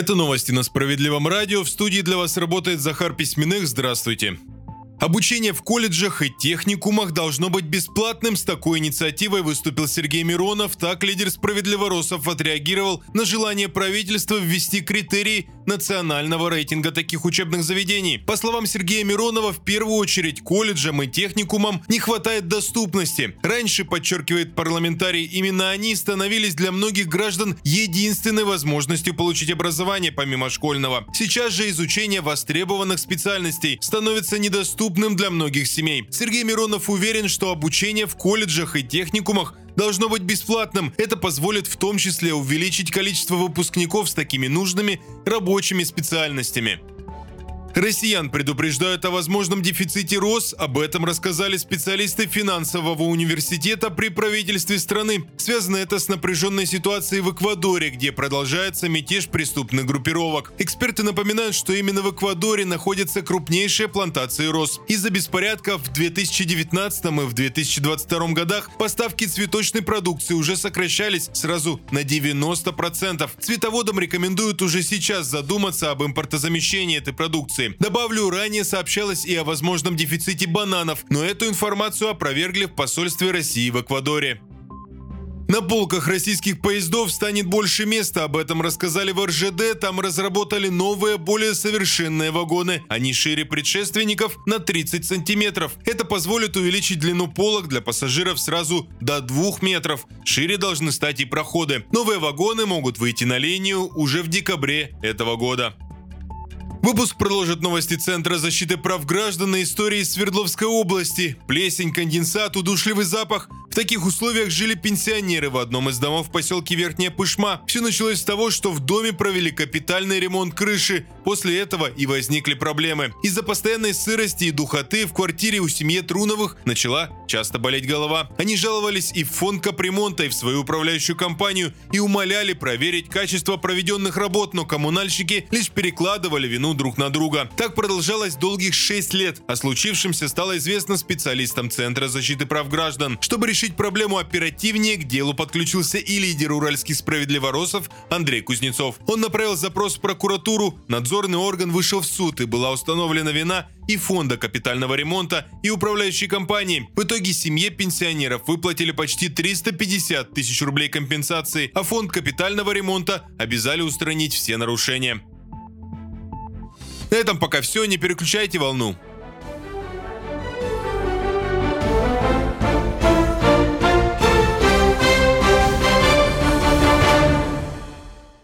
Это новости на Справедливом радио. В студии для вас работает Захар Письменных. Здравствуйте. Обучение в колледжах и техникумах должно быть бесплатным. С такой инициативой выступил Сергей Миронов. Так лидер справедливоросов отреагировал на желание правительства ввести критерии национального рейтинга таких учебных заведений. По словам Сергея Миронова, в первую очередь колледжам и техникумам не хватает доступности. Раньше, подчеркивает парламентарий, именно они становились для многих граждан единственной возможностью получить образование помимо школьного. Сейчас же изучение востребованных специальностей становится недоступным доступным для многих семей. Сергей Миронов уверен, что обучение в колледжах и техникумах должно быть бесплатным. Это позволит в том числе увеличить количество выпускников с такими нужными рабочими специальностями. Россиян предупреждают о возможном дефиците РОС. Об этом рассказали специалисты финансового университета при правительстве страны. Связано это с напряженной ситуацией в Эквадоре, где продолжается мятеж преступных группировок. Эксперты напоминают, что именно в Эквадоре находятся крупнейшие плантации роз. Из-за беспорядков в 2019 и в 2022 годах поставки цветочной продукции уже сокращались сразу на 90%. Цветоводам рекомендуют уже сейчас задуматься об импортозамещении этой продукции продукции. Добавлю, ранее сообщалось и о возможном дефиците бананов, но эту информацию опровергли в посольстве России в Эквадоре. На полках российских поездов станет больше места, об этом рассказали в РЖД. Там разработали новые, более совершенные вагоны. Они шире предшественников на 30 сантиметров. Это позволит увеличить длину полок для пассажиров сразу до 2 метров. Шире должны стать и проходы. Новые вагоны могут выйти на линию уже в декабре этого года. Выпуск продолжит новости Центра защиты прав граждан на истории Свердловской области. Плесень, конденсат, удушливый запах. В таких условиях жили пенсионеры в одном из домов в поселке Верхняя Пышма. Все началось с того, что в доме провели капитальный ремонт крыши. После этого и возникли проблемы. Из-за постоянной сырости и духоты в квартире у семьи Труновых начала часто болеть голова. Они жаловались и в фонд капремонта, и в свою управляющую компанию, и умоляли проверить качество проведенных работ, но коммунальщики лишь перекладывали вину друг на друга. Так продолжалось долгих 6 лет. О случившемся стало известно специалистам Центра защиты прав граждан. Чтобы решить решить проблему оперативнее, к делу подключился и лидер уральских справедливоросов Андрей Кузнецов. Он направил запрос в прокуратуру, надзорный орган вышел в суд и была установлена вина и фонда капитального ремонта, и управляющей компании. В итоге семье пенсионеров выплатили почти 350 тысяч рублей компенсации, а фонд капитального ремонта обязали устранить все нарушения. На этом пока все, не переключайте волну.